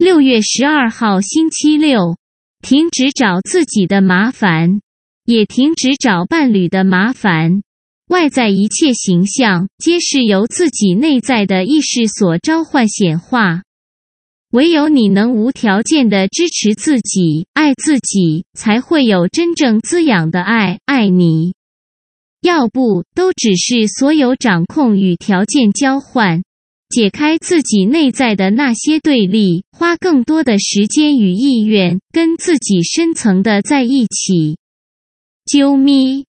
六月十二号星期六，停止找自己的麻烦，也停止找伴侣的麻烦。外在一切形象，皆是由自己内在的意识所召唤显化。唯有你能无条件的支持自己、爱自己，才会有真正滋养的爱爱你。要不，都只是所有掌控与条件交换。解开自己内在的那些对立，花更多的时间与意愿，跟自己深层的在一起。啾咪。